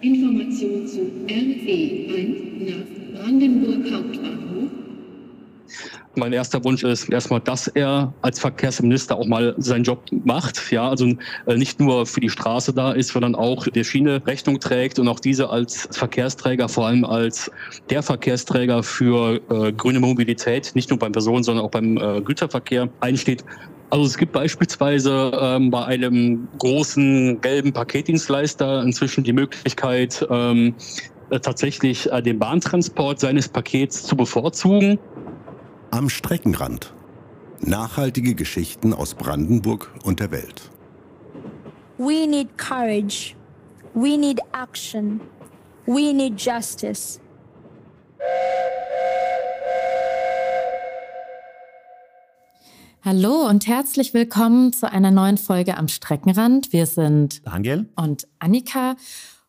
Information zu RE1 nach Brandenburg Hauptbahnhof. Mein erster Wunsch ist erstmal, dass er als Verkehrsminister auch mal seinen Job macht. Ja, also äh, nicht nur für die Straße da ist, sondern auch der Schiene Rechnung trägt und auch diese als Verkehrsträger, vor allem als der Verkehrsträger für äh, grüne Mobilität, nicht nur beim Personen, sondern auch beim äh, Güterverkehr einsteht. Also es gibt beispielsweise ähm, bei einem großen gelben Paketdienstleister inzwischen die Möglichkeit, ähm, äh, tatsächlich äh, den Bahntransport seines Pakets zu bevorzugen. Am Streckenrand. Nachhaltige Geschichten aus Brandenburg und der Welt. We need courage. We need action. We need justice. Hallo und herzlich willkommen zu einer neuen Folge am Streckenrand. Wir sind Daniel und Annika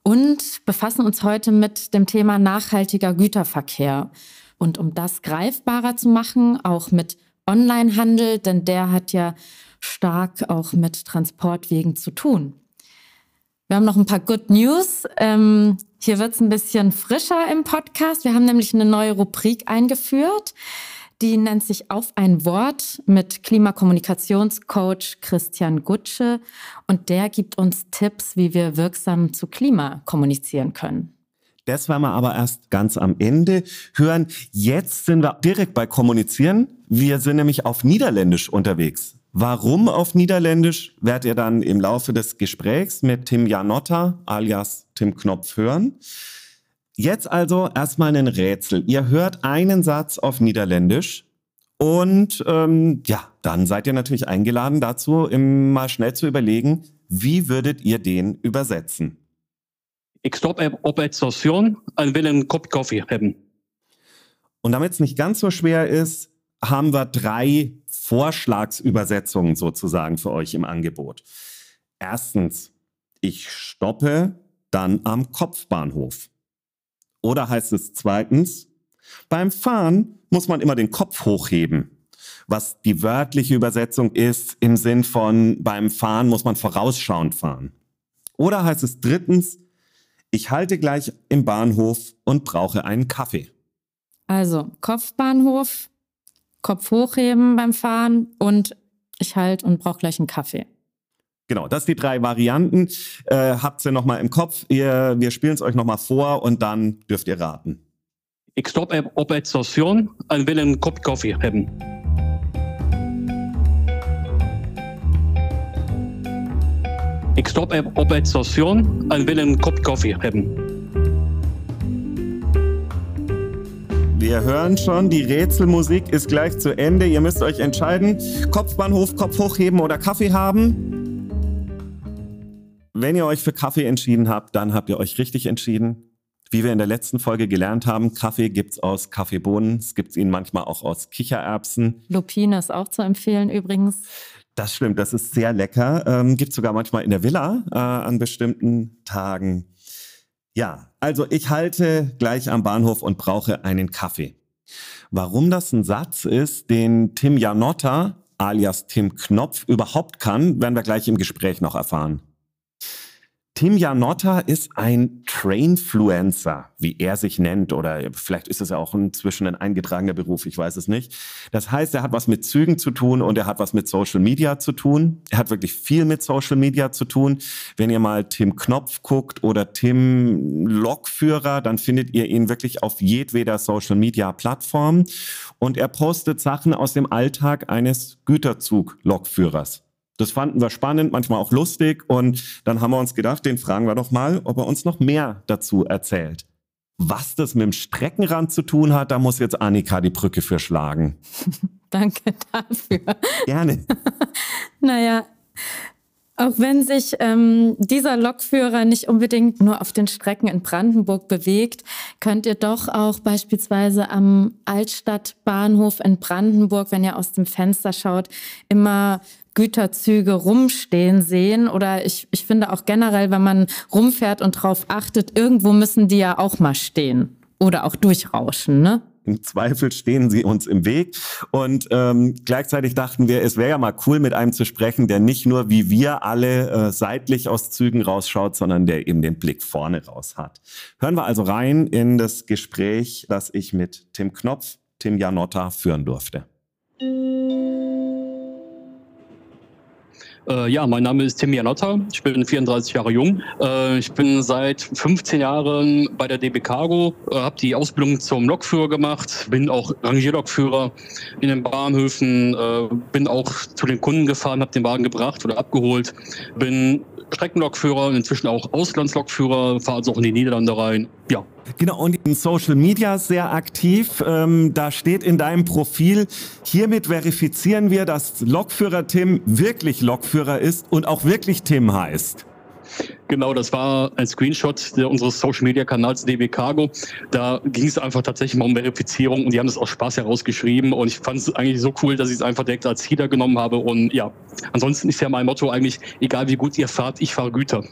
und befassen uns heute mit dem Thema nachhaltiger Güterverkehr. Und um das greifbarer zu machen, auch mit Onlinehandel, denn der hat ja stark auch mit Transportwegen zu tun. Wir haben noch ein paar Good News. Ähm, hier wird es ein bisschen frischer im Podcast. Wir haben nämlich eine neue Rubrik eingeführt. Die nennt sich Auf ein Wort mit Klimakommunikationscoach Christian Gutsche und der gibt uns Tipps, wie wir wirksam zu Klima kommunizieren können. Das werden wir aber erst ganz am Ende hören. Jetzt sind wir direkt bei Kommunizieren. Wir sind nämlich auf Niederländisch unterwegs. Warum auf Niederländisch, werdet ihr dann im Laufe des Gesprächs mit Tim Janotta alias Tim Knopf hören. Jetzt also erstmal ein Rätsel. Ihr hört einen Satz auf Niederländisch und ähm, ja, dann seid ihr natürlich eingeladen dazu, mal schnell zu überlegen, wie würdet ihr den übersetzen? Ich stoppe op het station en will einen Kopf Kaffee haben. Und damit es nicht ganz so schwer ist, haben wir drei Vorschlagsübersetzungen sozusagen für euch im Angebot. Erstens, ich stoppe dann am Kopfbahnhof. Oder heißt es zweitens, beim Fahren muss man immer den Kopf hochheben. Was die wörtliche Übersetzung ist im Sinn von beim Fahren muss man vorausschauend fahren. Oder heißt es drittens, ich halte gleich im Bahnhof und brauche einen Kaffee. Also Kopfbahnhof, Kopf hochheben beim Fahren und ich halte und brauche gleich einen Kaffee. Genau, das sind die drei Varianten. Äh, habt ihr nochmal im Kopf. Ihr, wir spielen es euch nochmal vor und dann dürft ihr raten. Ich stoppe op het station en will einen Kopf Kaffee haben. Ich stoppe op het station en will einen Kopf Kaffee haben. Wir hören schon, die Rätselmusik ist gleich zu Ende. Ihr müsst euch entscheiden. Kopfbahnhof, Kopf hochheben oder Kaffee haben. Wenn ihr euch für Kaffee entschieden habt, dann habt ihr euch richtig entschieden. Wie wir in der letzten Folge gelernt haben, Kaffee gibt's aus Kaffeebohnen, es gibt ihn manchmal auch aus Kichererbsen. Lupine ist auch zu empfehlen übrigens. Das stimmt, das ist sehr lecker. Ähm, gibt sogar manchmal in der Villa äh, an bestimmten Tagen. Ja, also ich halte gleich am Bahnhof und brauche einen Kaffee. Warum das ein Satz ist, den Tim Janotta alias Tim Knopf überhaupt kann, werden wir gleich im Gespräch noch erfahren. Tim Janotta ist ein Trainfluencer, wie er sich nennt, oder vielleicht ist es ja auch inzwischen ein eingetragener Beruf, ich weiß es nicht. Das heißt, er hat was mit Zügen zu tun und er hat was mit Social Media zu tun. Er hat wirklich viel mit Social Media zu tun. Wenn ihr mal Tim Knopf guckt oder Tim Lokführer, dann findet ihr ihn wirklich auf jedweder Social Media Plattform und er postet Sachen aus dem Alltag eines Güterzug-Lokführers. Das fanden wir spannend, manchmal auch lustig. Und dann haben wir uns gedacht, den fragen wir doch mal, ob er uns noch mehr dazu erzählt. Was das mit dem Streckenrand zu tun hat, da muss jetzt Annika die Brücke für schlagen. Danke dafür. Gerne. naja, auch wenn sich ähm, dieser Lokführer nicht unbedingt nur auf den Strecken in Brandenburg bewegt, könnt ihr doch auch beispielsweise am Altstadtbahnhof in Brandenburg, wenn ihr aus dem Fenster schaut, immer Güterzüge rumstehen sehen. Oder ich, ich finde auch generell, wenn man rumfährt und drauf achtet, irgendwo müssen die ja auch mal stehen oder auch durchrauschen, ne? Im Zweifel stehen sie uns im Weg. Und ähm, gleichzeitig dachten wir, es wäre ja mal cool, mit einem zu sprechen, der nicht nur wie wir alle äh, seitlich aus Zügen rausschaut, sondern der eben den Blick vorne raus hat. Hören wir also rein in das Gespräch, das ich mit Tim Knopf, Tim Janotta führen durfte. Äh, ja, mein Name ist Tim Janotta. Ich bin 34 Jahre jung. Äh, ich bin seit 15 Jahren bei der DB Cargo, äh, habe die Ausbildung zum Lokführer gemacht, bin auch Rangierlokführer in den Bahnhöfen, äh, bin auch zu den Kunden gefahren, habe den Wagen gebracht oder abgeholt, bin Streckenlokführer, inzwischen auch Auslandslokführer, fahre also auch in die Niederlande rein. Ja. Genau, und in Social Media sehr aktiv. Ähm, da steht in deinem Profil, hiermit verifizieren wir, dass Lokführer Tim wirklich Lokführer ist und auch wirklich Tim heißt. Genau, das war ein Screenshot unseres Social Media Kanals DB Cargo. Da ging es einfach tatsächlich mal um Verifizierung und die haben das aus Spaß herausgeschrieben und ich fand es eigentlich so cool, dass ich es einfach direkt als Header genommen habe und ja, ansonsten ist ja mein Motto eigentlich, egal wie gut ihr fahrt, ich fahre Güter.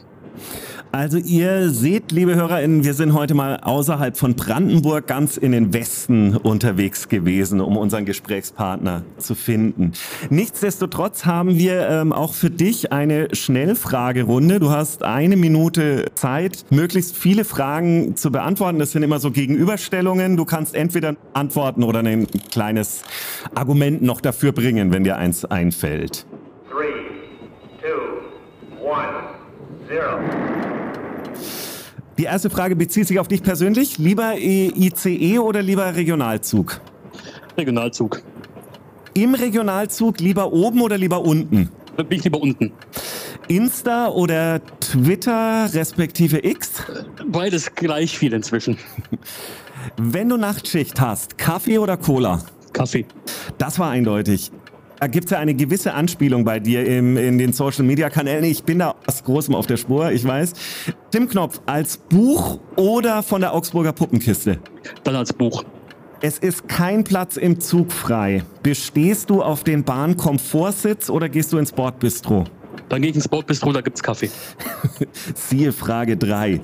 Also ihr seht, liebe HörerInnen, wir sind heute mal außerhalb von Brandenburg ganz in den Westen unterwegs gewesen, um unseren Gesprächspartner zu finden. Nichtsdestotrotz haben wir ähm, auch für dich eine Schnellfragerunde. Du hast eine Minute Zeit, möglichst viele Fragen zu beantworten. Das sind immer so Gegenüberstellungen. Du kannst entweder antworten oder ein kleines Argument noch dafür bringen, wenn dir eins einfällt. Three, two, one, zero. Die erste Frage bezieht sich auf dich persönlich. Lieber ICE oder lieber Regionalzug? Regionalzug. Im Regionalzug lieber oben oder lieber unten? Bin ich lieber unten. Insta oder Twitter respektive X? Beides gleich viel inzwischen. Wenn du Nachtschicht hast, Kaffee oder Cola? Kaffee. Das war eindeutig. Da gibt es ja eine gewisse Anspielung bei dir im, in den Social Media Kanälen. Ich bin da aus Großem auf der Spur, ich weiß. Tim Knopf, als Buch oder von der Augsburger Puppenkiste? Dann als Buch. Es ist kein Platz im Zug frei. Bestehst du auf den Bahnkomfortsitz oder gehst du ins Bordbistro? Dann gehe ich ins Bordbistro, da gibt's Kaffee. Siehe Frage 3.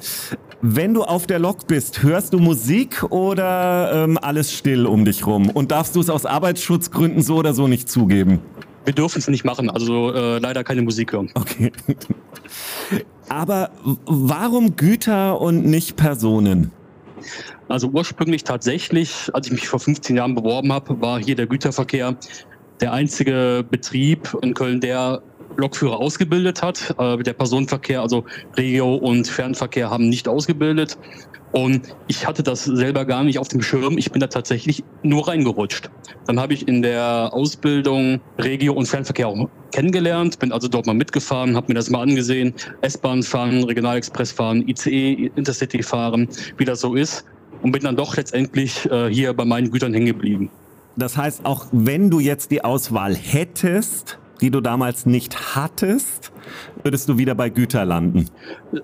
Wenn du auf der Lok bist, hörst du Musik oder ähm, alles still um dich rum? Und darfst du es aus Arbeitsschutzgründen so oder so nicht zugeben? Wir dürfen es nicht machen, also äh, leider keine Musik hören. Okay. Aber warum Güter und nicht Personen? Also ursprünglich tatsächlich, als ich mich vor 15 Jahren beworben habe, war hier der Güterverkehr der einzige Betrieb in Köln, der Lokführer ausgebildet hat. Äh, der Personenverkehr, also Regio und Fernverkehr haben nicht ausgebildet. Und ich hatte das selber gar nicht auf dem Schirm. Ich bin da tatsächlich nur reingerutscht. Dann habe ich in der Ausbildung Regio und Fernverkehr auch kennengelernt, bin also dort mal mitgefahren, habe mir das mal angesehen. S-Bahn fahren, Regionalexpress fahren, ICE, Intercity fahren, wie das so ist. Und bin dann doch letztendlich äh, hier bei meinen Gütern hängen geblieben. Das heißt, auch wenn du jetzt die Auswahl hättest, die du damals nicht hattest, würdest du wieder bei Güter landen.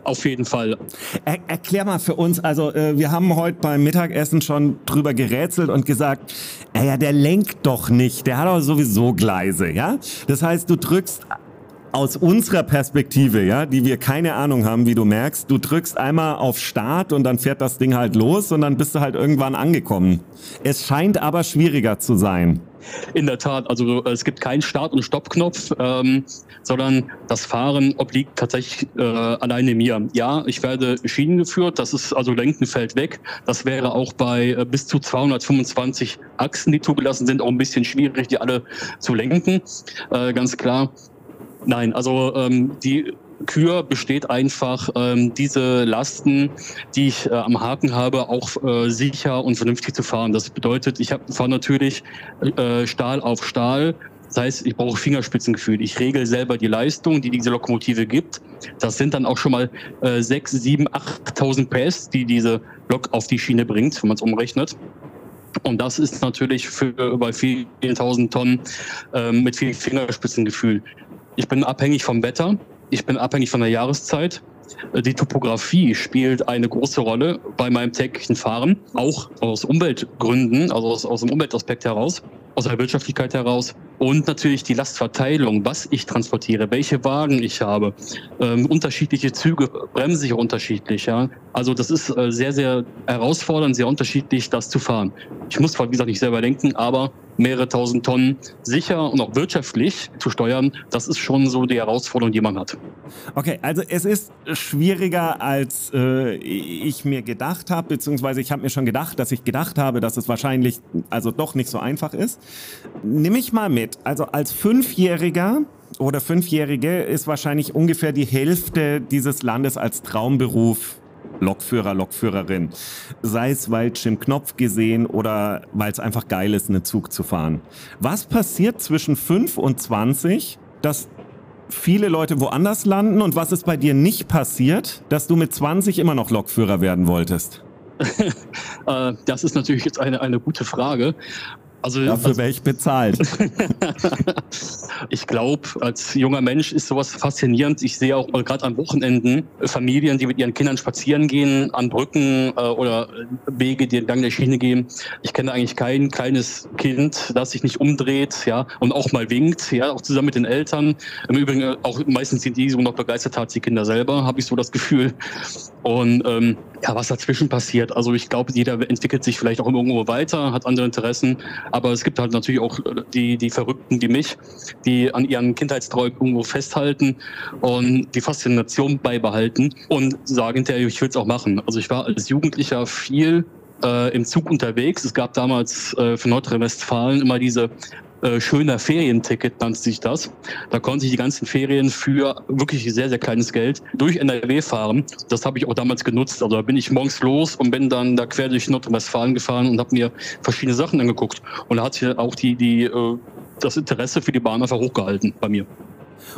Auf jeden Fall. Er, erklär mal für uns, also äh, wir haben heute beim Mittagessen schon drüber gerätselt und gesagt, ja, der lenkt doch nicht, der hat aber sowieso Gleise, ja? Das heißt, du drückst aus unserer Perspektive, ja, die wir keine Ahnung haben, wie du merkst, du drückst einmal auf Start und dann fährt das Ding halt los und dann bist du halt irgendwann angekommen. Es scheint aber schwieriger zu sein. In der Tat, also es gibt keinen Start- und Stoppknopf, ähm, sondern das Fahren obliegt tatsächlich äh, alleine mir. Ja, ich werde Schienen geführt, das ist also Lenken fällt weg. Das wäre auch bei äh, bis zu 225 Achsen, die zugelassen sind, auch ein bisschen schwierig, die alle zu lenken, äh, ganz klar. Nein, also ähm, die Kür besteht einfach, ähm, diese Lasten, die ich äh, am Haken habe, auch äh, sicher und vernünftig zu fahren. Das bedeutet, ich fahre natürlich äh, Stahl auf Stahl. Das heißt, ich brauche Fingerspitzengefühl. Ich regel selber die Leistung, die diese Lokomotive gibt. Das sind dann auch schon mal äh, 6, 7, 8.000 PS, die diese Lok auf die Schiene bringt, wenn man es umrechnet. Und das ist natürlich für bei vielen tausend Tonnen ähm, mit viel Fingerspitzengefühl. Ich bin abhängig vom Wetter, ich bin abhängig von der Jahreszeit. Äh, die Topografie spielt eine große Rolle bei meinem täglichen Fahren, auch aus Umweltgründen, also aus, aus dem Umweltaspekt heraus, aus der Wirtschaftlichkeit heraus. Und natürlich die Lastverteilung, was ich transportiere, welche Wagen ich habe. Ähm, unterschiedliche Züge bremsen sich unterschiedlich. Ja? Also das ist äh, sehr, sehr herausfordernd, sehr unterschiedlich, das zu fahren. Ich muss zwar, wie gesagt, nicht selber denken, aber mehrere tausend Tonnen sicher und auch wirtschaftlich zu steuern, das ist schon so die Herausforderung, die man hat. Okay, also es ist schwieriger, als äh, ich mir gedacht habe, beziehungsweise ich habe mir schon gedacht, dass ich gedacht habe, dass es wahrscheinlich also doch nicht so einfach ist. Nimm ich mal mit. Also als Fünfjähriger oder Fünfjährige ist wahrscheinlich ungefähr die Hälfte dieses Landes als Traumberuf Lokführer, Lokführerin. Sei es, weil Jim Knopf gesehen oder weil es einfach geil ist, einen Zug zu fahren. Was passiert zwischen 5 und 20, dass viele Leute woanders landen und was ist bei dir nicht passiert, dass du mit 20 immer noch Lokführer werden wolltest? Äh, das ist natürlich jetzt eine, eine gute Frage. Also, Dafür also, wäre ich bezahlt. ich glaube, als junger Mensch ist sowas faszinierend. Ich sehe auch gerade an Wochenenden Familien, die mit ihren Kindern spazieren gehen, an Brücken äh, oder Wege, die entlang der Schiene gehen. Ich kenne eigentlich kein kleines Kind, das sich nicht umdreht, ja, und auch mal winkt, ja, auch zusammen mit den Eltern. Im Übrigen äh, auch meistens sind die so noch begeistert als die Kinder selber, habe ich so das Gefühl. Und ähm, ja, was dazwischen passiert. Also ich glaube, jeder entwickelt sich vielleicht auch irgendwo weiter, hat andere Interessen. Aber es gibt halt natürlich auch die, die Verrückten wie mich, die an ihren Kindheitsträumen irgendwo festhalten und die Faszination beibehalten und sagen ich will es auch machen. Also ich war als Jugendlicher viel äh, im Zug unterwegs. Es gab damals äh, für Nordrhein-Westfalen immer diese äh, schöner Ferienticket nannte sich das. Da konnte ich die ganzen Ferien für wirklich sehr, sehr kleines Geld durch NRW fahren. Das habe ich auch damals genutzt. Also da bin ich morgens los und bin dann da quer durch Nordrhein-Westfalen gefahren und habe mir verschiedene Sachen angeguckt. Und da hat sich auch die, die, äh, das Interesse für die Bahn einfach hochgehalten bei mir.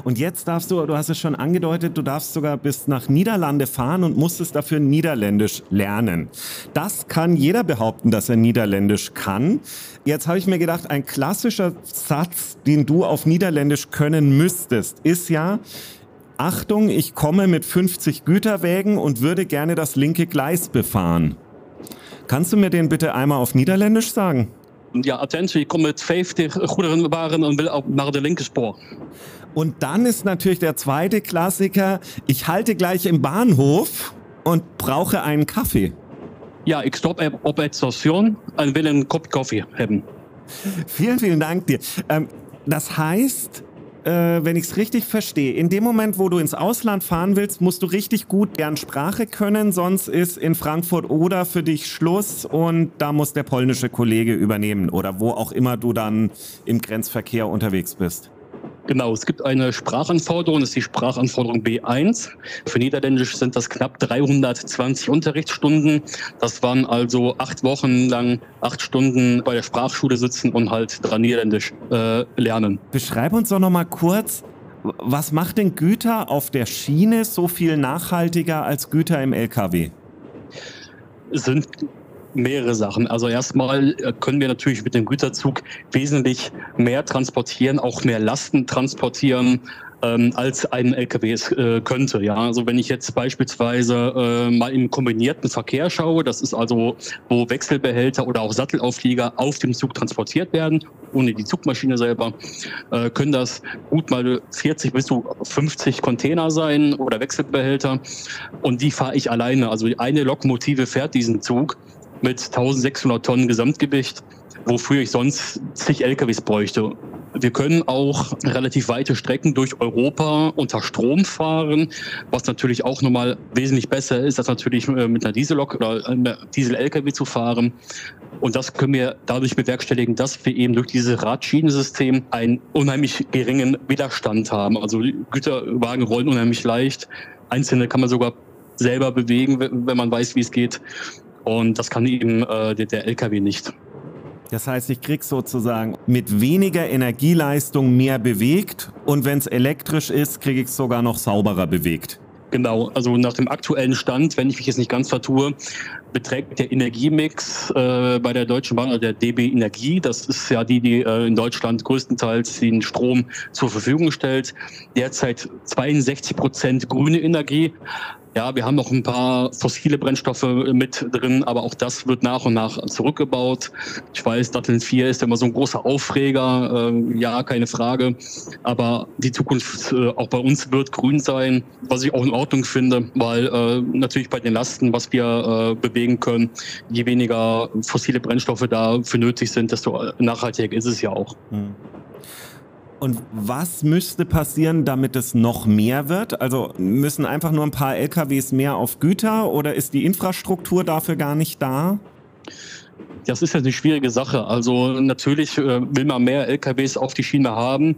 Und jetzt darfst du, du hast es schon angedeutet, du darfst sogar bis nach Niederlande fahren und musstest dafür Niederländisch lernen. Das kann jeder behaupten, dass er Niederländisch kann. Jetzt habe ich mir gedacht, ein klassischer Satz, den du auf Niederländisch können müsstest, ist ja, Achtung, ich komme mit 50 Güterwägen und würde gerne das linke Gleis befahren. Kannst du mir den bitte einmal auf Niederländisch sagen? Ja, attentie, ich komme mit 50 Goederenwagen und will auch nach der linken Spur. Und dann ist natürlich der zweite Klassiker, ich halte gleich im Bahnhof und brauche einen Kaffee. Ja, ich stoppe auf der Station und will einen Kopf Kaffee haben. Vielen, vielen Dank dir. Ähm, das heißt, äh, wenn ich es richtig verstehe, in dem Moment, wo du ins Ausland fahren willst, musst du richtig gut deren Sprache können, sonst ist in Frankfurt oder für dich Schluss und da muss der polnische Kollege übernehmen oder wo auch immer du dann im Grenzverkehr unterwegs bist. Genau, es gibt eine Sprachanforderung, das ist die Sprachanforderung B1. Für Niederländisch sind das knapp 320 Unterrichtsstunden. Das waren also acht Wochen lang, acht Stunden bei der Sprachschule sitzen und halt dran Niederländisch äh, lernen. Beschreib uns doch nochmal kurz, was macht denn Güter auf der Schiene so viel nachhaltiger als Güter im LKW? sind mehrere Sachen. Also erstmal äh, können wir natürlich mit dem Güterzug wesentlich mehr transportieren, auch mehr Lasten transportieren ähm, als ein LKW es äh, könnte. Ja, also wenn ich jetzt beispielsweise äh, mal im kombinierten Verkehr schaue, das ist also, wo Wechselbehälter oder auch Sattelauflieger auf dem Zug transportiert werden, ohne die Zugmaschine selber, äh, können das gut mal 40 bis zu 50 Container sein oder Wechselbehälter. Und die fahre ich alleine. Also eine Lokomotive fährt diesen Zug mit 1600 Tonnen Gesamtgewicht, wofür ich sonst zig LKWs bräuchte. Wir können auch relativ weite Strecken durch Europa unter Strom fahren, was natürlich auch nochmal wesentlich besser ist, als natürlich äh, mit einer Diesellok oder einer Diesel-LKW zu fahren. Und das können wir dadurch bewerkstelligen, dass wir eben durch dieses Radschienensystem einen unheimlich geringen Widerstand haben. Also Güterwagen rollen unheimlich leicht. Einzelne kann man sogar selber bewegen, wenn man weiß, wie es geht. Und das kann eben äh, der, der LKW nicht. Das heißt, ich krieg sozusagen mit weniger Energieleistung mehr bewegt und wenn es elektrisch ist, kriege ich es sogar noch sauberer bewegt. Genau, also nach dem aktuellen Stand, wenn ich mich jetzt nicht ganz vertue, beträgt der Energiemix äh, bei der Deutschen Bahn, also der DB Energie, das ist ja die, die äh, in Deutschland größtenteils den Strom zur Verfügung stellt, derzeit 62 Prozent grüne Energie, Ja, wir haben noch ein paar fossile Brennstoffe mit drin, aber auch das wird nach und nach zurückgebaut. Ich weiß, Datteln 4 ist immer so ein großer Aufreger. Äh, ja, keine Frage. Aber die Zukunft äh, auch bei uns wird grün sein, was ich auch in Ordnung finde, weil äh, natürlich bei den Lasten, was wir äh, bewegen können, je weniger fossile Brennstoffe dafür nötig sind, desto nachhaltiger ist es ja auch. Hm. Und was müsste passieren, damit es noch mehr wird? Also müssen einfach nur ein paar LKWs mehr auf Güter oder ist die Infrastruktur dafür gar nicht da? Das ist ja eine schwierige Sache. Also natürlich äh, will man mehr LKWs auf die Schiene haben.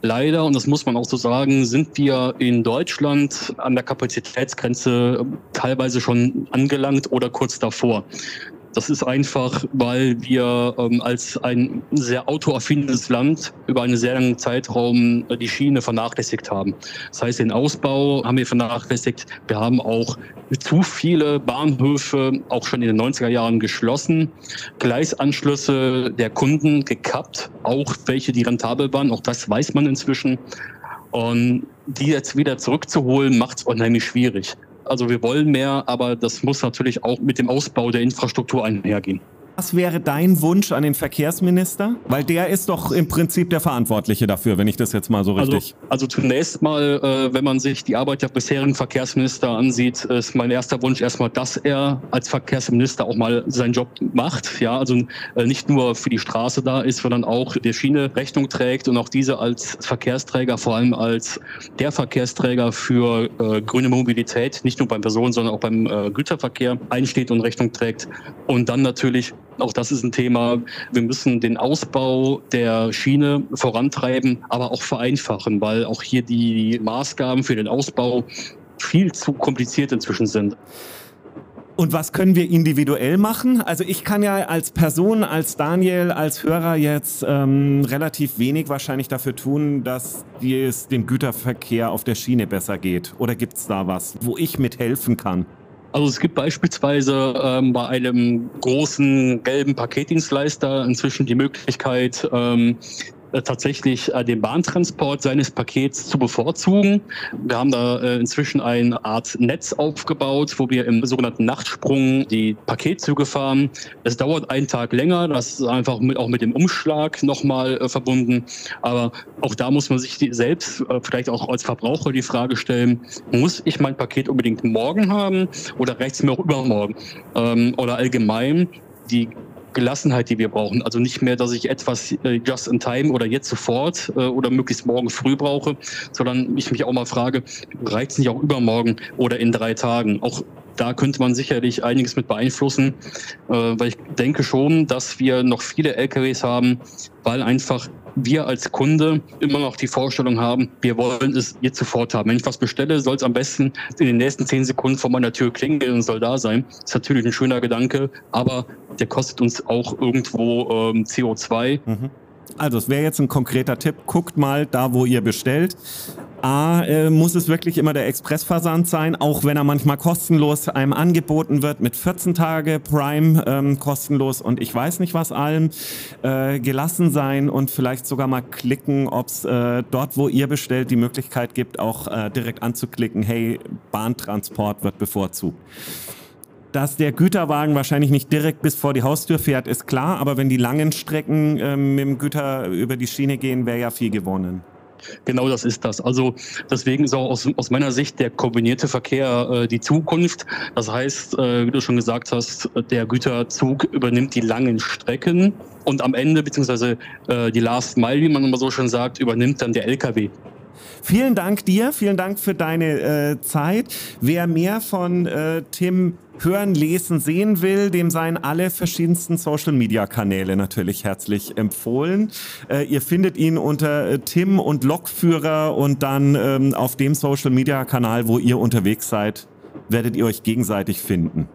Leider, und das muss man auch so sagen, sind wir in Deutschland an der Kapazitätsgrenze teilweise schon angelangt oder kurz davor. Das ist einfach, weil wir ähm, als ein sehr autoaffines Land über einen sehr langen Zeitraum äh, die Schiene vernachlässigt haben. Das heißt, den Ausbau haben wir vernachlässigt. Wir haben auch zu viele Bahnhöfe auch schon in den 90er Jahren geschlossen, Gleisanschlüsse der Kunden gekappt, auch welche, die rentabel waren. Auch das weiß man inzwischen. Und die jetzt wieder zurückzuholen, macht es unheimlich schwierig. Also wir wollen mehr, aber das muss natürlich auch mit dem Ausbau der Infrastruktur einhergehen. Was wäre dein Wunsch an den Verkehrsminister? Weil der ist doch im Prinzip der Verantwortliche dafür, wenn ich das jetzt mal so also, richtig. Also, also zunächst mal, äh, wenn man sich die Arbeit der bisherigen Verkehrsminister ansieht, ist mein erster Wunsch erstmal, dass er als Verkehrsminister auch mal seinen Job macht. Ja, also äh, nicht nur für die Straße da ist, sondern auch der Schiene Rechnung trägt und auch diese als Verkehrsträger, vor allem als der Verkehrsträger für äh, grüne Mobilität, nicht nur beim Personen, sondern auch beim äh, Güterverkehr einsteht und Rechnung trägt. Und dann natürlich auch das ist ein Thema. Wir müssen den Ausbau der Schiene vorantreiben, aber auch vereinfachen, weil auch hier die Maßgaben für den Ausbau viel zu kompliziert inzwischen sind. Und was können wir individuell machen? Also ich kann ja als Person, als Daniel, als Hörer jetzt ähm, relativ wenig wahrscheinlich dafür tun, dass es dem Güterverkehr auf der Schiene besser geht. Oder gibt es da was, wo ich mithelfen kann? Also es gibt beispielsweise ähm, bei einem großen gelben Paketdienstleister inzwischen die Möglichkeit, ähm, äh, tatsächlich äh, den Bahntransport seines Pakets zu bevorzugen. Wir haben da äh, inzwischen eine Art Netz aufgebaut, wo wir im sogenannten Nachtsprung die Paketzüge fahren. Es dauert einen Tag länger, das ist einfach mit, auch mit dem Umschlag nochmal verbunden. Aber auch da muss man sich selbst vielleicht auch als Verbraucher die Frage stellen, muss ich mein Paket unbedingt morgen haben oder reicht mir auch übermorgen? Ähm, oder allgemein die Gelassenheit, die wir brauchen. Also nicht mehr, dass ich etwas äh, just in time oder jetzt sofort äh, oder möglichst morgen früh brauche, sondern ich mich auch mal frage, reicht es nicht auch übermorgen oder in drei Tagen? Auch da könnte man sicherlich einiges mit beeinflussen, äh, weil ich denke schon, dass wir noch viele LKWs haben, weil einfach wir als Kunde immer noch die Vorstellung haben, wir wollen es jetzt sofort haben. Wenn ich was bestelle, soll es am besten in den nächsten zehn Sekunden vor meiner Tür klingeln und soll da sein. Das ist natürlich ein schöner Gedanke, aber der kostet uns auch irgendwo ähm, CO2. Mhm. Also es wäre jetzt ein konkreter Tipp, guckt mal da, wo ihr bestellt. A, äh, muss es wirklich immer der Expressversand sein, auch wenn er manchmal kostenlos einem angeboten wird mit 14 Tage Prime ähm, kostenlos und ich weiß nicht was allem. Äh, gelassen sein und vielleicht sogar mal klicken, ob es äh, dort, wo ihr bestellt, die Möglichkeit gibt, auch äh, direkt anzuklicken, hey, Bahntransport wird bevorzugt. Dass der Güterwagen wahrscheinlich nicht direkt bis vor die Haustür fährt, ist klar, aber wenn die langen Strecken ähm, mit dem Güter über die Schiene gehen, wäre ja viel gewonnen. Genau das ist das. Also deswegen ist auch aus, aus meiner Sicht der kombinierte Verkehr äh, die Zukunft. Das heißt, äh, wie du schon gesagt hast, der Güterzug übernimmt die langen Strecken und am Ende, beziehungsweise äh, die Last Mile, wie man immer so schön sagt, übernimmt dann der Lkw. Vielen Dank dir, vielen Dank für deine äh, Zeit. Wer mehr von äh, Tim hören, lesen, sehen will, dem seien alle verschiedensten Social-Media-Kanäle natürlich herzlich empfohlen. Äh, ihr findet ihn unter äh, Tim und Lokführer und dann ähm, auf dem Social-Media-Kanal, wo ihr unterwegs seid, werdet ihr euch gegenseitig finden.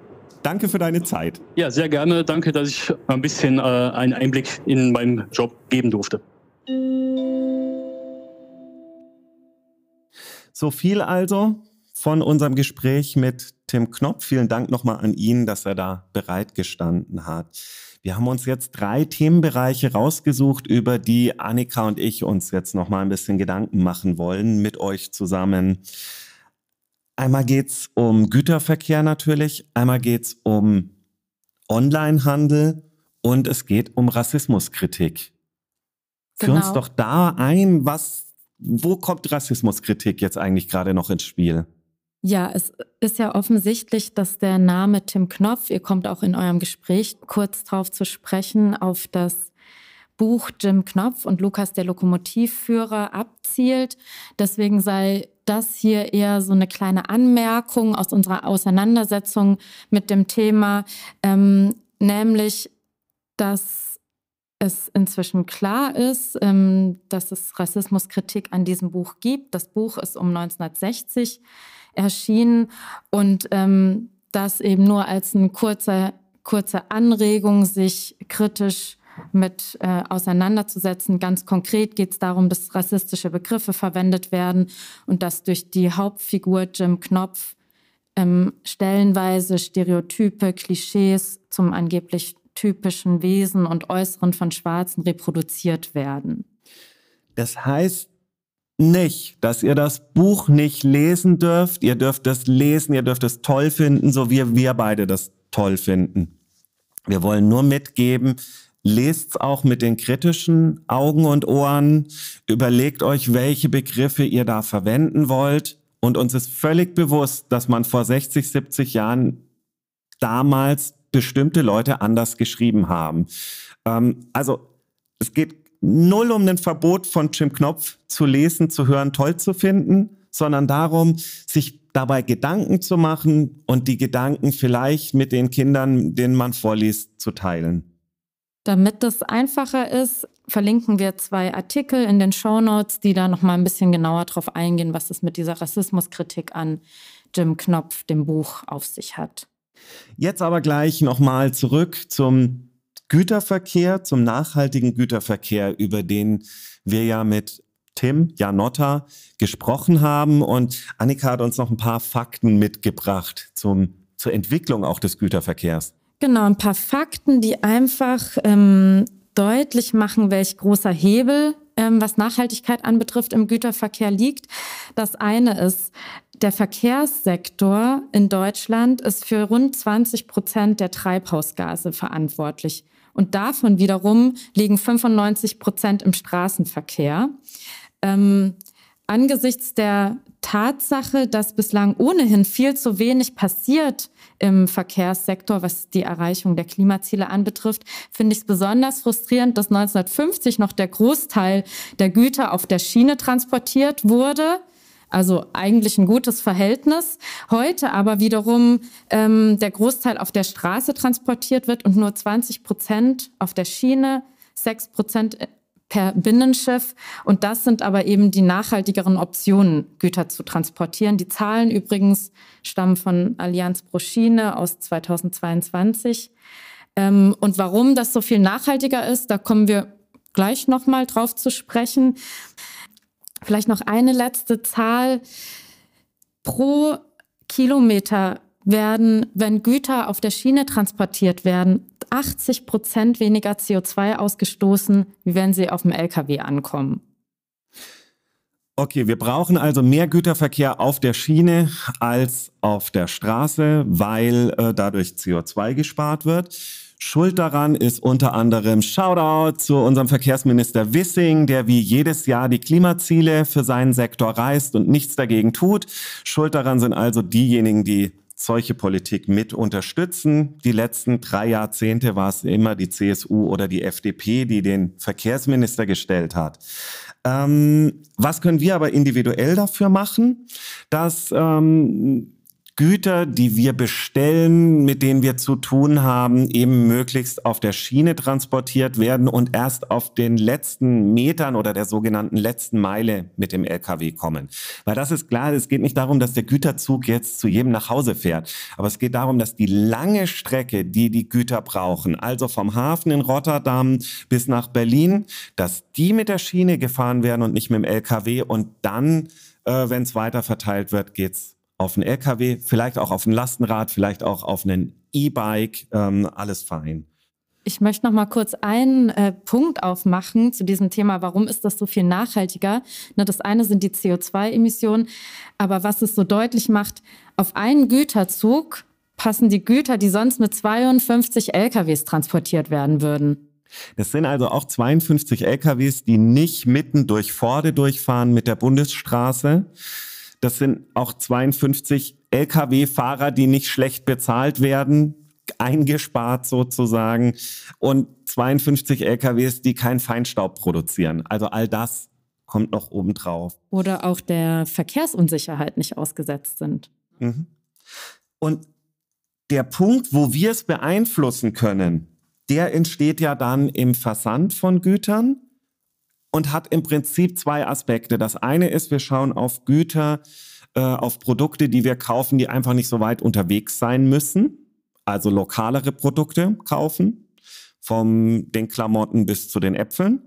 Danke für deine Zeit. Ja, sehr gerne. Danke, dass ich ein bisschen äh, einen Einblick in meinen Job geben durfte. So viel also von unserem Gespräch mit Tim Knopf. Vielen Dank nochmal an ihn, dass er da bereitgestanden hat. Wir haben uns jetzt drei Themenbereiche rausgesucht, über die Annika und ich uns jetzt nochmal ein bisschen Gedanken machen wollen mit euch zusammen. Einmal geht's um Güterverkehr natürlich, einmal geht's um Onlinehandel und es geht um Rassismuskritik. Genau. Führ uns doch da ein, was, wo kommt Rassismuskritik jetzt eigentlich gerade noch ins Spiel? Ja, es ist ja offensichtlich, dass der Name Tim Knopf, ihr kommt auch in eurem Gespräch kurz drauf zu sprechen, auf das Buch Jim Knopf und Lukas der Lokomotivführer abzielt. Deswegen sei das hier eher so eine kleine Anmerkung aus unserer Auseinandersetzung mit dem Thema, ähm, nämlich, dass es inzwischen klar ist, ähm, dass es Rassismuskritik an diesem Buch gibt. Das Buch ist um 1960 erschienen und ähm, das eben nur als eine kurze, kurze Anregung, sich kritisch mit äh, auseinanderzusetzen. Ganz konkret geht es darum, dass rassistische Begriffe verwendet werden und dass durch die Hauptfigur Jim Knopf ähm, stellenweise Stereotype, Klischees zum angeblich typischen Wesen und Äußeren von Schwarzen reproduziert werden. Das heißt, nicht, dass ihr das Buch nicht lesen dürft. Ihr dürft es lesen, ihr dürft es toll finden, so wie wir beide das toll finden. Wir wollen nur mitgeben, lest's auch mit den kritischen Augen und Ohren, überlegt euch, welche Begriffe ihr da verwenden wollt. Und uns ist völlig bewusst, dass man vor 60, 70 Jahren damals bestimmte Leute anders geschrieben haben. Ähm, also es geht null um ein Verbot von Jim Knopf zu lesen, zu hören, toll zu finden, sondern darum, sich dabei Gedanken zu machen und die Gedanken vielleicht mit den Kindern, denen man vorliest, zu teilen. Damit das einfacher ist, verlinken wir zwei Artikel in den Show Notes, die da noch mal ein bisschen genauer drauf eingehen, was es mit dieser Rassismuskritik an Jim Knopf, dem Buch, auf sich hat. Jetzt aber gleich noch mal zurück zum Güterverkehr, zum nachhaltigen Güterverkehr, über den wir ja mit Tim Janotta gesprochen haben. Und Annika hat uns noch ein paar Fakten mitgebracht zum, zur Entwicklung auch des Güterverkehrs. Genau, ein paar Fakten, die einfach ähm, deutlich machen, welch großer Hebel, ähm, was Nachhaltigkeit anbetrifft, im Güterverkehr liegt. Das eine ist, der Verkehrssektor in Deutschland ist für rund 20 Prozent der Treibhausgase verantwortlich. Und davon wiederum liegen 95 Prozent im Straßenverkehr. Ähm, angesichts der Tatsache, dass bislang ohnehin viel zu wenig passiert im Verkehrssektor, was die Erreichung der Klimaziele anbetrifft, finde ich es besonders frustrierend, dass 1950 noch der Großteil der Güter auf der Schiene transportiert wurde also eigentlich ein gutes Verhältnis. Heute aber wiederum ähm, der Großteil auf der Straße transportiert wird und nur 20 Prozent auf der Schiene, 6 Prozent per Binnenschiff. Und das sind aber eben die nachhaltigeren Optionen, Güter zu transportieren. Die Zahlen übrigens stammen von Allianz pro Schiene aus 2022. Ähm, und warum das so viel nachhaltiger ist, da kommen wir gleich nochmal drauf zu sprechen. Vielleicht noch eine letzte Zahl. Pro Kilometer werden, wenn Güter auf der Schiene transportiert werden, 80 Prozent weniger CO2 ausgestoßen, wie wenn sie auf dem Lkw ankommen. Okay, wir brauchen also mehr Güterverkehr auf der Schiene als auf der Straße, weil äh, dadurch CO2 gespart wird. Schuld daran ist unter anderem Shoutout zu unserem Verkehrsminister Wissing, der wie jedes Jahr die Klimaziele für seinen Sektor reißt und nichts dagegen tut. Schuld daran sind also diejenigen, die solche Politik mit unterstützen. Die letzten drei Jahrzehnte war es immer die CSU oder die FDP, die den Verkehrsminister gestellt hat. Ähm, was können wir aber individuell dafür machen, dass ähm, Güter, die wir bestellen, mit denen wir zu tun haben, eben möglichst auf der Schiene transportiert werden und erst auf den letzten Metern oder der sogenannten letzten Meile mit dem LKW kommen. Weil das ist klar, es geht nicht darum, dass der Güterzug jetzt zu jedem nach Hause fährt, aber es geht darum, dass die lange Strecke, die die Güter brauchen, also vom Hafen in Rotterdam bis nach Berlin, dass die mit der Schiene gefahren werden und nicht mit dem LKW und dann, äh, wenn es weiter verteilt wird, geht's auf einen LKW, vielleicht auch auf ein Lastenrad, vielleicht auch auf einen E-Bike, ähm, alles fein. Ich möchte noch mal kurz einen äh, Punkt aufmachen zu diesem Thema. Warum ist das so viel nachhaltiger? Ne, das eine sind die CO2-Emissionen, aber was es so deutlich macht, auf einen Güterzug passen die Güter, die sonst mit 52 LKWs transportiert werden würden. Das sind also auch 52 LKWs, die nicht mitten durch Forde durchfahren mit der Bundesstraße. Das sind auch 52 Lkw-Fahrer, die nicht schlecht bezahlt werden, eingespart sozusagen und 52 LKWs, die keinen Feinstaub produzieren. Also all das kommt noch obendrauf. Oder auch der Verkehrsunsicherheit nicht ausgesetzt sind. Mhm. Und der Punkt, wo wir es beeinflussen können, der entsteht ja dann im Versand von Gütern und hat im Prinzip zwei Aspekte. Das eine ist, wir schauen auf Güter, äh, auf Produkte, die wir kaufen, die einfach nicht so weit unterwegs sein müssen also lokalere Produkte kaufen, von den Klamotten bis zu den Äpfeln.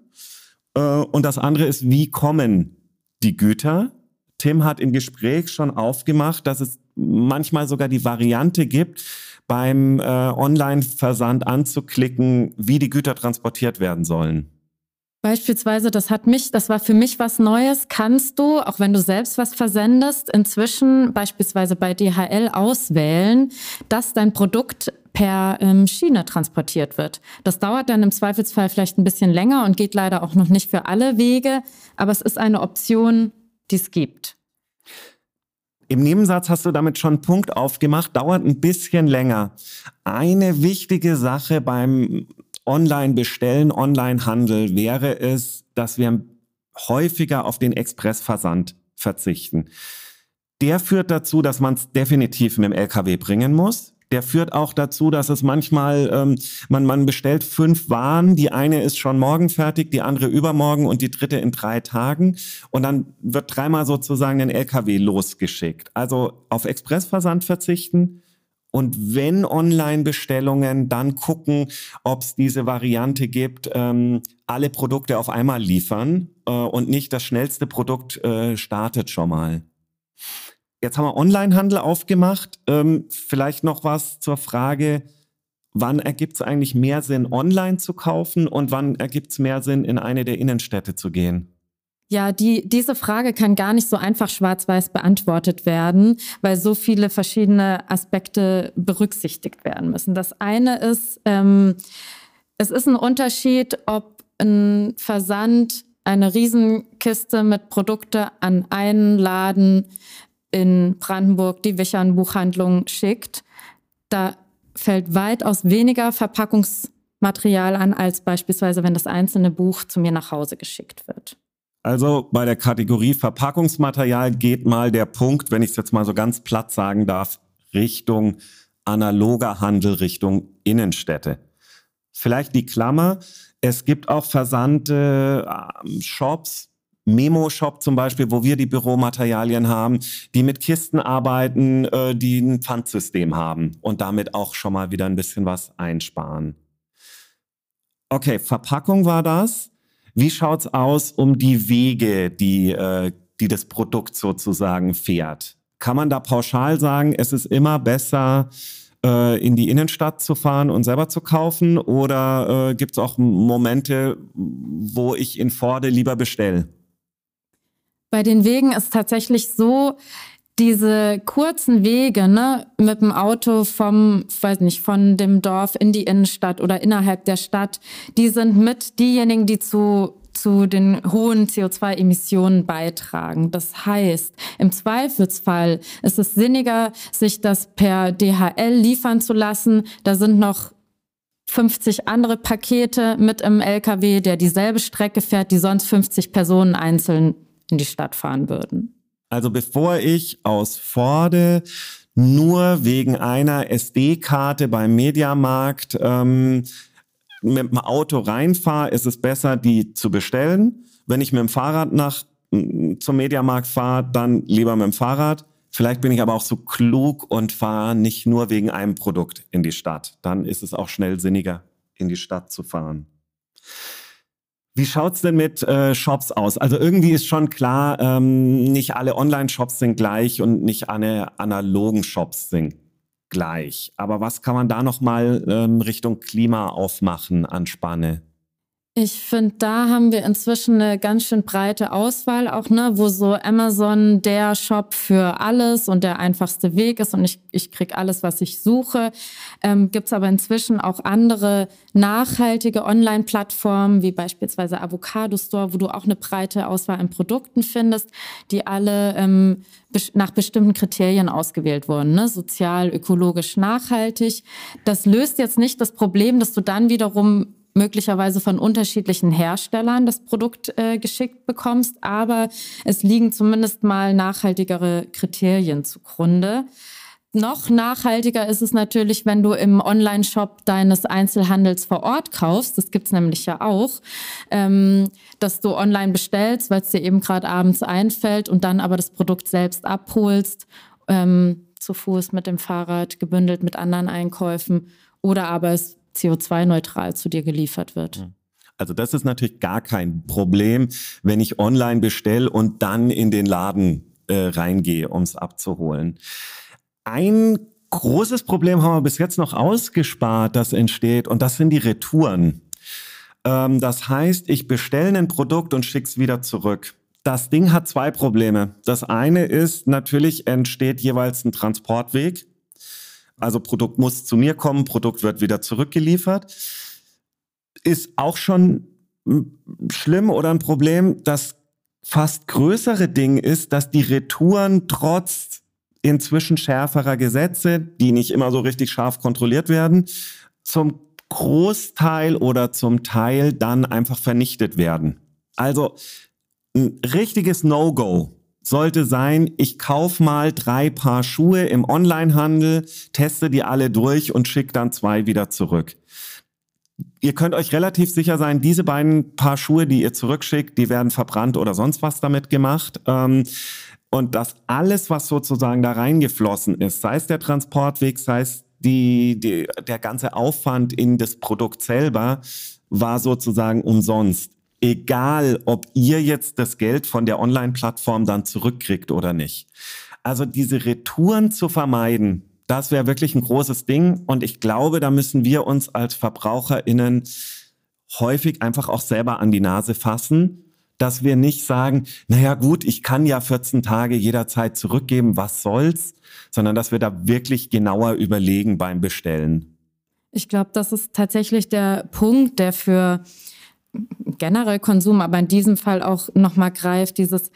Äh, und das andere ist, wie kommen die Güter? Tim hat im Gespräch schon aufgemacht, dass es manchmal sogar die Variante gibt, beim äh, Online-Versand anzuklicken, wie die Güter transportiert werden sollen. Beispielsweise, das hat mich, das war für mich was Neues, kannst du, auch wenn du selbst was versendest, inzwischen beispielsweise bei DHL auswählen, dass dein Produkt per ähm, Schiene transportiert wird. Das dauert dann im Zweifelsfall vielleicht ein bisschen länger und geht leider auch noch nicht für alle Wege, aber es ist eine Option, die es gibt. Im Nebensatz hast du damit schon einen Punkt aufgemacht, dauert ein bisschen länger. Eine wichtige Sache beim Online-Bestellen, Online-Handel wäre es, dass wir häufiger auf den Expressversand verzichten. Der führt dazu, dass man es definitiv mit dem LKW bringen muss. Der führt auch dazu, dass es manchmal, ähm, man, man bestellt fünf Waren, die eine ist schon morgen fertig, die andere übermorgen und die dritte in drei Tagen. Und dann wird dreimal sozusagen ein LKW losgeschickt. Also auf Expressversand verzichten, und wenn Online-Bestellungen, dann gucken, ob es diese Variante gibt, ähm, alle Produkte auf einmal liefern äh, und nicht das schnellste Produkt äh, startet schon mal. Jetzt haben wir Online-Handel aufgemacht. Ähm, vielleicht noch was zur Frage, wann ergibt es eigentlich mehr Sinn, online zu kaufen und wann ergibt es mehr Sinn, in eine der Innenstädte zu gehen? Ja, die, diese Frage kann gar nicht so einfach schwarz-weiß beantwortet werden, weil so viele verschiedene Aspekte berücksichtigt werden müssen. Das eine ist, ähm, es ist ein Unterschied, ob ein Versand eine Riesenkiste mit Produkte an einen Laden in Brandenburg, die Wichern Buchhandlung schickt. Da fällt weitaus weniger Verpackungsmaterial an, als beispielsweise, wenn das einzelne Buch zu mir nach Hause geschickt wird. Also bei der Kategorie Verpackungsmaterial geht mal der Punkt, wenn ich es jetzt mal so ganz platt sagen darf, Richtung analoger Handel, Richtung Innenstädte. Vielleicht die Klammer, es gibt auch versandte äh, Shops, Memo-Shop zum Beispiel, wo wir die Büromaterialien haben, die mit Kisten arbeiten, äh, die ein Pfandsystem haben und damit auch schon mal wieder ein bisschen was einsparen. Okay, Verpackung war das. Wie schaut's aus um die Wege, die, äh, die das Produkt sozusagen fährt? Kann man da pauschal sagen, es ist immer besser, äh, in die Innenstadt zu fahren und selber zu kaufen? Oder äh, gibt es auch Momente, wo ich in Forde lieber bestelle? Bei den Wegen ist tatsächlich so, diese kurzen Wege, ne, mit dem Auto vom, weiß nicht, von dem Dorf in die Innenstadt oder innerhalb der Stadt, die sind mit diejenigen, die zu zu den hohen CO2-Emissionen beitragen. Das heißt, im Zweifelsfall ist es sinniger, sich das per DHL liefern zu lassen. Da sind noch 50 andere Pakete mit im LKW, der dieselbe Strecke fährt, die sonst 50 Personen einzeln in die Stadt fahren würden. Also bevor ich aus Forde nur wegen einer SD-Karte beim Mediamarkt ähm, mit dem Auto reinfahre, ist es besser, die zu bestellen. Wenn ich mit dem Fahrrad nach zum Mediamarkt fahre, dann lieber mit dem Fahrrad. Vielleicht bin ich aber auch so klug und fahre nicht nur wegen einem Produkt in die Stadt. Dann ist es auch schnell sinniger, in die Stadt zu fahren. Wie schaut's denn mit äh, Shops aus? Also irgendwie ist schon klar, ähm, nicht alle Online-Shops sind gleich und nicht alle analogen Shops sind gleich. Aber was kann man da nochmal ähm, Richtung Klima aufmachen an Spanne? Ich finde, da haben wir inzwischen eine ganz schön breite Auswahl auch, ne, wo so Amazon der Shop für alles und der einfachste Weg ist und ich, ich krieg alles, was ich suche. Ähm, Gibt es aber inzwischen auch andere nachhaltige Online-Plattformen, wie beispielsweise Avocado Store, wo du auch eine breite Auswahl an Produkten findest, die alle ähm, nach bestimmten Kriterien ausgewählt wurden, ne? sozial, ökologisch, nachhaltig. Das löst jetzt nicht das Problem, dass du dann wiederum möglicherweise von unterschiedlichen Herstellern das Produkt äh, geschickt bekommst, aber es liegen zumindest mal nachhaltigere Kriterien zugrunde. Noch nachhaltiger ist es natürlich, wenn du im Online-Shop deines Einzelhandels vor Ort kaufst. Das gibt's nämlich ja auch, ähm, dass du online bestellst, weil es dir eben gerade abends einfällt und dann aber das Produkt selbst abholst, ähm, zu Fuß mit dem Fahrrad, gebündelt mit anderen Einkäufen. Oder aber es CO2-neutral zu dir geliefert wird. Hm. Also das ist natürlich gar kein Problem, wenn ich online bestelle und dann in den Laden äh, reingehe, um es abzuholen. Ein großes Problem haben wir bis jetzt noch ausgespart, das entsteht, und das sind die Retouren. Ähm, das heißt, ich bestelle ein Produkt und schicke es wieder zurück. Das Ding hat zwei Probleme. Das eine ist, natürlich entsteht jeweils ein Transportweg. Also Produkt muss zu mir kommen, Produkt wird wieder zurückgeliefert. Ist auch schon schlimm oder ein Problem. Das fast größere Ding ist, dass die Retouren trotz inzwischen schärferer Gesetze, die nicht immer so richtig scharf kontrolliert werden, zum Großteil oder zum Teil dann einfach vernichtet werden. Also ein richtiges No-Go sollte sein, ich kauf mal drei Paar Schuhe im Onlinehandel, teste die alle durch und schicke dann zwei wieder zurück. Ihr könnt euch relativ sicher sein, diese beiden Paar Schuhe, die ihr zurückschickt, die werden verbrannt oder sonst was damit gemacht. Ähm, und das alles, was sozusagen da reingeflossen ist, sei es der Transportweg, sei es die, die, der ganze Aufwand in das Produkt selber, war sozusagen umsonst egal ob ihr jetzt das Geld von der Online-Plattform dann zurückkriegt oder nicht. Also diese Retouren zu vermeiden, das wäre wirklich ein großes Ding. Und ich glaube, da müssen wir uns als VerbraucherInnen häufig einfach auch selber an die Nase fassen, dass wir nicht sagen, naja gut, ich kann ja 14 Tage jederzeit zurückgeben, was soll's, sondern dass wir da wirklich genauer überlegen beim Bestellen. Ich glaube, das ist tatsächlich der Punkt, der für generell Konsum, aber in diesem Fall auch nochmal greift, dieses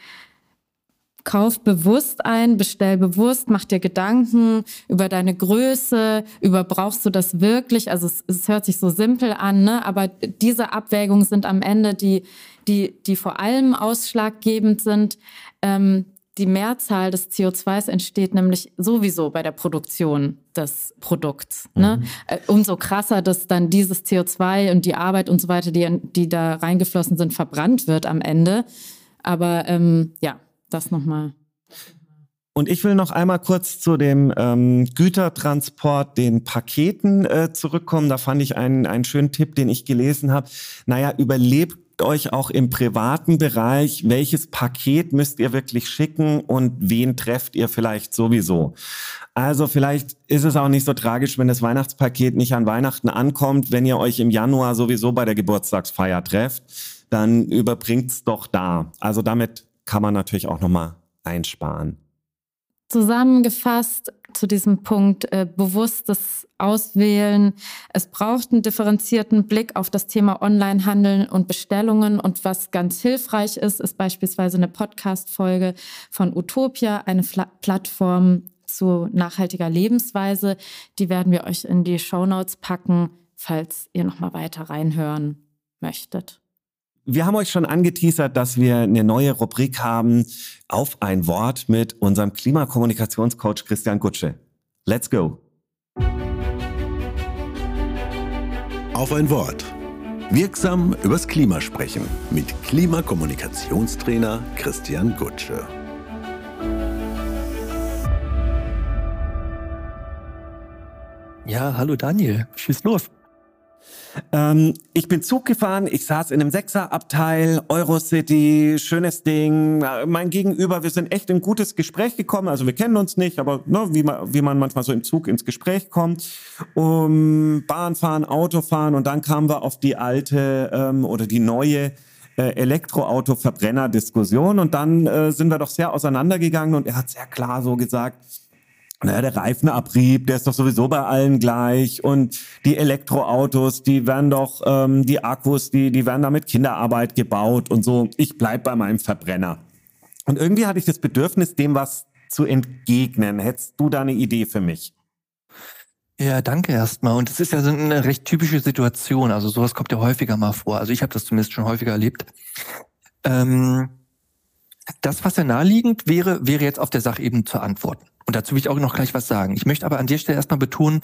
Kauf bewusst ein, bestell bewusst, mach dir Gedanken über deine Größe, über brauchst du das wirklich? Also es, es hört sich so simpel an, ne? aber diese Abwägungen sind am Ende die, die, die vor allem ausschlaggebend sind. Ähm, die Mehrzahl des CO2s entsteht nämlich sowieso bei der Produktion des Produkts. Ne? Mhm. Äh, umso krasser, dass dann dieses CO2 und die Arbeit und so weiter, die, die da reingeflossen sind, verbrannt wird am Ende. Aber ähm, ja, das nochmal. Und ich will noch einmal kurz zu dem ähm, Gütertransport, den Paketen äh, zurückkommen. Da fand ich einen, einen schönen Tipp, den ich gelesen habe. Naja, überlebt euch auch im privaten Bereich, welches Paket müsst ihr wirklich schicken und wen trefft ihr vielleicht sowieso. Also vielleicht ist es auch nicht so tragisch, wenn das Weihnachtspaket nicht an Weihnachten ankommt, wenn ihr euch im Januar sowieso bei der Geburtstagsfeier trefft, dann überbringt's doch da. Also damit kann man natürlich auch nochmal einsparen. Zusammengefasst zu diesem Punkt äh, bewusstes Auswählen. Es braucht einen differenzierten Blick auf das Thema Onlinehandeln und Bestellungen. Und was ganz hilfreich ist, ist beispielsweise eine Podcast-Folge von Utopia, eine Fla Plattform zu nachhaltiger Lebensweise. Die werden wir euch in die Show Notes packen, falls ihr noch mal weiter reinhören möchtet. Wir haben euch schon angeteasert, dass wir eine neue Rubrik haben auf ein Wort mit unserem Klimakommunikationscoach Christian Gutsche. Let's go. Auf ein Wort. Wirksam übers Klima sprechen mit Klimakommunikationstrainer Christian Gutsche. Ja, hallo Daniel, schieß los. Ähm, ich bin Zug gefahren, ich saß in einem Sechserabteil, Eurocity, schönes Ding. Mein Gegenüber, wir sind echt in ein gutes Gespräch gekommen. Also wir kennen uns nicht, aber ne, wie, man, wie man manchmal so im Zug ins Gespräch kommt. Um Bahn fahren, Auto fahren und dann kamen wir auf die alte ähm, oder die neue äh, Elektroauto-Verbrenner-Diskussion und dann äh, sind wir doch sehr auseinandergegangen und er hat sehr klar so gesagt, naja, der Reifenabrieb, der ist doch sowieso bei allen gleich. Und die Elektroautos, die werden doch, ähm, die Akkus, die, die werden da mit Kinderarbeit gebaut und so. Ich bleib bei meinem Verbrenner. Und irgendwie hatte ich das Bedürfnis, dem was zu entgegnen. Hättest du da eine Idee für mich? Ja, danke erstmal. Und es ist ja so eine recht typische Situation. Also sowas kommt ja häufiger mal vor. Also ich habe das zumindest schon häufiger erlebt. Ähm, das, was ja naheliegend wäre, wäre jetzt auf der Sachebene zu antworten. Und dazu will ich auch noch gleich was sagen. Ich möchte aber an der Stelle erstmal betonen,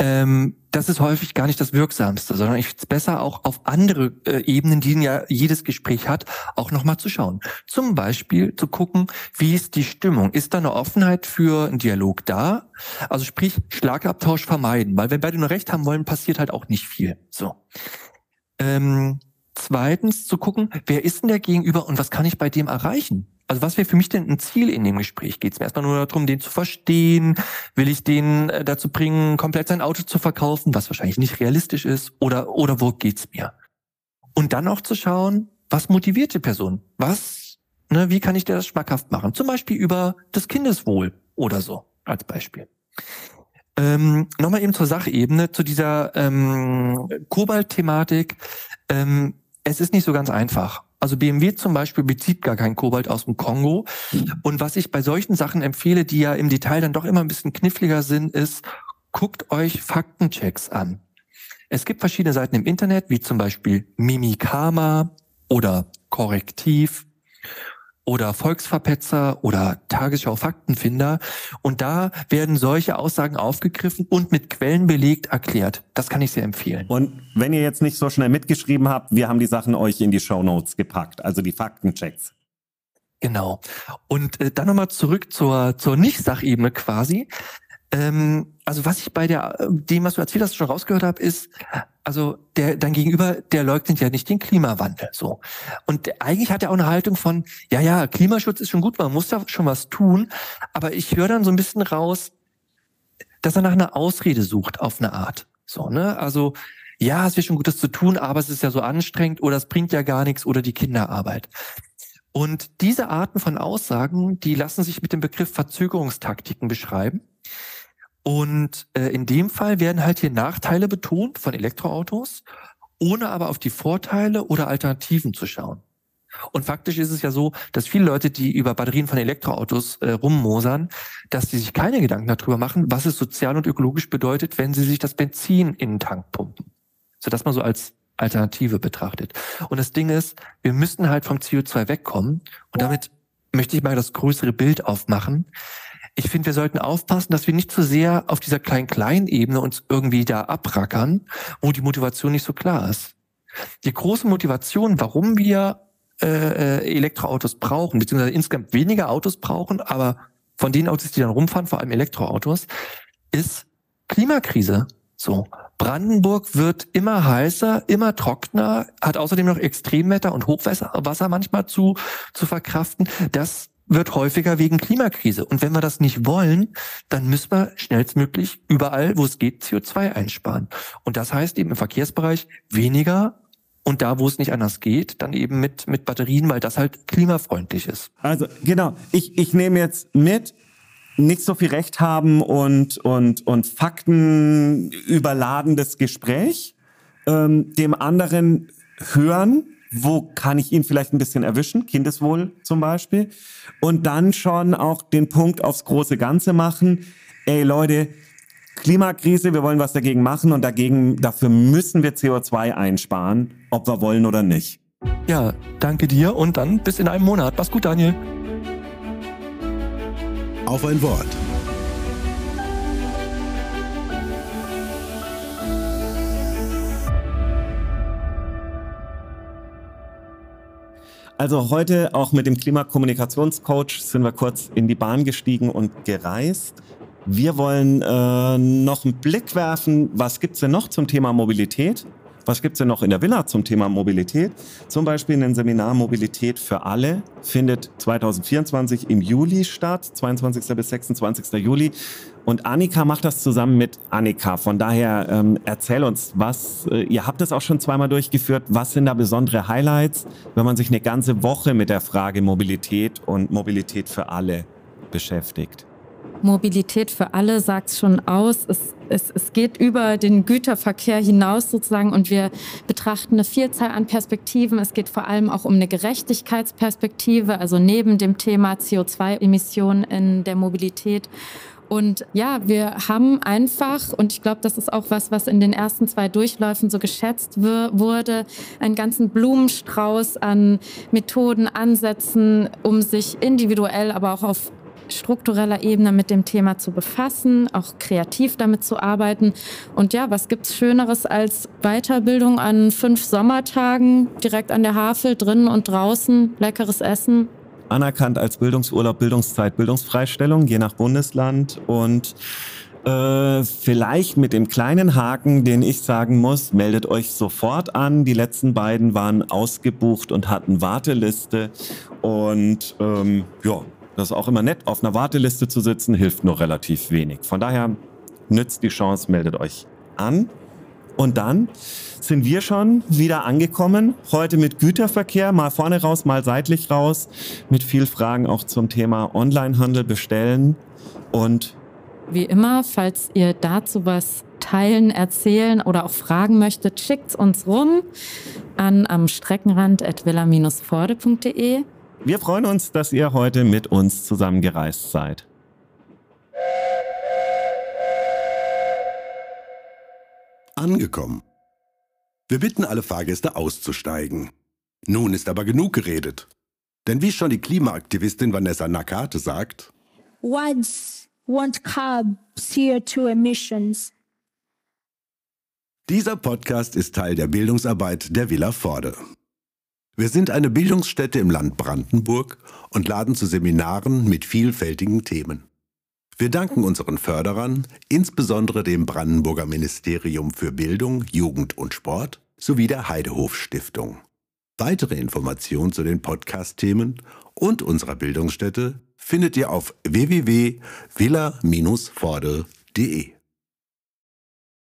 ähm, das ist häufig gar nicht das Wirksamste, sondern ich finde es besser, auch auf andere äh, Ebenen, die ja jedes Gespräch hat, auch nochmal zu schauen. Zum Beispiel zu gucken, wie ist die Stimmung? Ist da eine Offenheit für einen Dialog da? Also sprich, Schlagabtausch vermeiden, weil wenn beide nur Recht haben wollen, passiert halt auch nicht viel. So. Ähm, zweitens zu gucken, wer ist denn der Gegenüber und was kann ich bei dem erreichen? Also was wäre für mich denn ein Ziel in dem Gespräch? Geht es mir erstmal nur darum, den zu verstehen? Will ich den äh, dazu bringen, komplett sein Auto zu verkaufen, was wahrscheinlich nicht realistisch ist? Oder, oder wo geht's mir? Und dann auch zu schauen, was motiviert die Person? Was, ne, wie kann ich dir das schmackhaft machen? Zum Beispiel über das Kindeswohl oder so, als Beispiel. Ähm, Nochmal eben zur Sachebene, zu dieser ähm, Kobalt-Thematik. Ähm, es ist nicht so ganz einfach. Also BMW zum Beispiel bezieht gar kein Kobalt aus dem Kongo. Und was ich bei solchen Sachen empfehle, die ja im Detail dann doch immer ein bisschen kniffliger sind, ist, guckt euch Faktenchecks an. Es gibt verschiedene Seiten im Internet, wie zum Beispiel Mimikama oder Korrektiv oder Volksverpetzer oder Tagesschau Faktenfinder. Und da werden solche Aussagen aufgegriffen und mit Quellen belegt erklärt. Das kann ich sehr empfehlen. Und wenn ihr jetzt nicht so schnell mitgeschrieben habt, wir haben die Sachen euch in die Show Notes gepackt, also die Faktenchecks. Genau. Und äh, dann nochmal zurück zur, zur Nicht-Sachebene quasi. Ähm, also was ich bei der, dem, was du erzählt hast, schon rausgehört habe, ist, also der dein Gegenüber, der leugnet ja nicht den Klimawandel so. Und eigentlich hat er auch eine Haltung von, ja, ja, Klimaschutz ist schon gut, man muss da schon was tun, aber ich höre dann so ein bisschen raus, dass er nach einer Ausrede sucht auf eine Art. So, ne? Also ja, es wäre schon Gutes zu tun, aber es ist ja so anstrengend oder es bringt ja gar nichts oder die Kinderarbeit. Und diese Arten von Aussagen, die lassen sich mit dem Begriff Verzögerungstaktiken beschreiben. Und äh, in dem Fall werden halt hier Nachteile betont von Elektroautos, ohne aber auf die Vorteile oder Alternativen zu schauen. Und faktisch ist es ja so, dass viele Leute, die über Batterien von Elektroautos äh, rummosern, dass sie sich keine Gedanken darüber machen, was es sozial und ökologisch bedeutet, wenn sie sich das Benzin in den Tank pumpen. So dass man so als Alternative betrachtet. Und das Ding ist, wir müssen halt vom CO2 wegkommen. Und damit möchte ich mal das größere Bild aufmachen ich finde, wir sollten aufpassen, dass wir nicht zu sehr auf dieser Klein-Klein-Ebene uns irgendwie da abrackern, wo die Motivation nicht so klar ist. Die große Motivation, warum wir äh, äh, Elektroautos brauchen, beziehungsweise insgesamt weniger Autos brauchen, aber von den Autos, die dann rumfahren, vor allem Elektroautos, ist Klimakrise. So. Brandenburg wird immer heißer, immer trockener, hat außerdem noch Extremwetter und Hochwasser manchmal zu, zu verkraften. Das wird häufiger wegen Klimakrise. Und wenn wir das nicht wollen, dann müssen wir schnellstmöglich überall, wo es geht, CO2 einsparen. Und das heißt eben im Verkehrsbereich weniger und da, wo es nicht anders geht, dann eben mit, mit Batterien, weil das halt klimafreundlich ist. Also genau, ich, ich nehme jetzt mit, nicht so viel Recht haben und, und, und Fakten überladendes Gespräch, ähm, dem anderen hören, wo kann ich ihn vielleicht ein bisschen erwischen, Kindeswohl zum Beispiel, und dann schon auch den Punkt aufs große Ganze machen, ey Leute, Klimakrise, wir wollen was dagegen machen und dagegen, dafür müssen wir CO2 einsparen, ob wir wollen oder nicht. Ja, danke dir und dann bis in einem Monat. Mach's gut, Daniel. Auf ein Wort. Also heute auch mit dem Klimakommunikationscoach sind wir kurz in die Bahn gestiegen und gereist. Wir wollen äh, noch einen Blick werfen, was gibt's denn noch zum Thema Mobilität? Was gibt's denn noch in der Villa zum Thema Mobilität? Zum Beispiel ein Seminar Mobilität für alle findet 2024 im Juli statt, 22. bis 26. Juli. Und Annika macht das zusammen mit Annika. Von daher ähm, erzähl uns, was, äh, ihr habt das auch schon zweimal durchgeführt, was sind da besondere Highlights, wenn man sich eine ganze Woche mit der Frage Mobilität und Mobilität für alle beschäftigt? Mobilität für alle sagt schon aus. Es, es, es geht über den Güterverkehr hinaus sozusagen und wir betrachten eine Vielzahl an Perspektiven. Es geht vor allem auch um eine Gerechtigkeitsperspektive, also neben dem Thema CO2-Emissionen in der Mobilität. Und ja, wir haben einfach, und ich glaube, das ist auch was, was in den ersten zwei Durchläufen so geschätzt wurde, einen ganzen Blumenstrauß an Methoden, Ansätzen, um sich individuell, aber auch auf struktureller Ebene mit dem Thema zu befassen, auch kreativ damit zu arbeiten. Und ja, was gibt's Schöneres als Weiterbildung an fünf Sommertagen direkt an der Havel, drinnen und draußen, leckeres Essen? Anerkannt als Bildungsurlaub, Bildungszeit, Bildungsfreistellung, je nach Bundesland und äh, vielleicht mit dem kleinen Haken, den ich sagen muss, meldet euch sofort an. Die letzten beiden waren ausgebucht und hatten Warteliste. Und ähm, ja, das ist auch immer nett, auf einer Warteliste zu sitzen, hilft nur relativ wenig. Von daher nützt die Chance, meldet euch an. Und dann sind wir schon wieder angekommen. Heute mit Güterverkehr, mal vorne raus, mal seitlich raus. Mit viel Fragen auch zum Thema Onlinehandel bestellen. Und wie immer, falls ihr dazu was teilen, erzählen oder auch fragen möchtet, schickt uns rum an am Streckenrand at villa-forde.de. Wir freuen uns, dass ihr heute mit uns zusammengereist seid. Angekommen. Wir bitten alle Fahrgäste auszusteigen. Nun ist aber genug geredet. Denn wie schon die Klimaaktivistin Vanessa Nakate sagt, Words won't curb CO2 emissions. Dieser Podcast ist Teil der Bildungsarbeit der Villa Forde. Wir sind eine Bildungsstätte im Land Brandenburg und laden zu Seminaren mit vielfältigen Themen. Wir danken unseren Förderern, insbesondere dem Brandenburger Ministerium für Bildung, Jugend und Sport sowie der Heidehof Stiftung. Weitere Informationen zu den Podcast-Themen und unserer Bildungsstätte findet ihr auf www.villa-forde.de.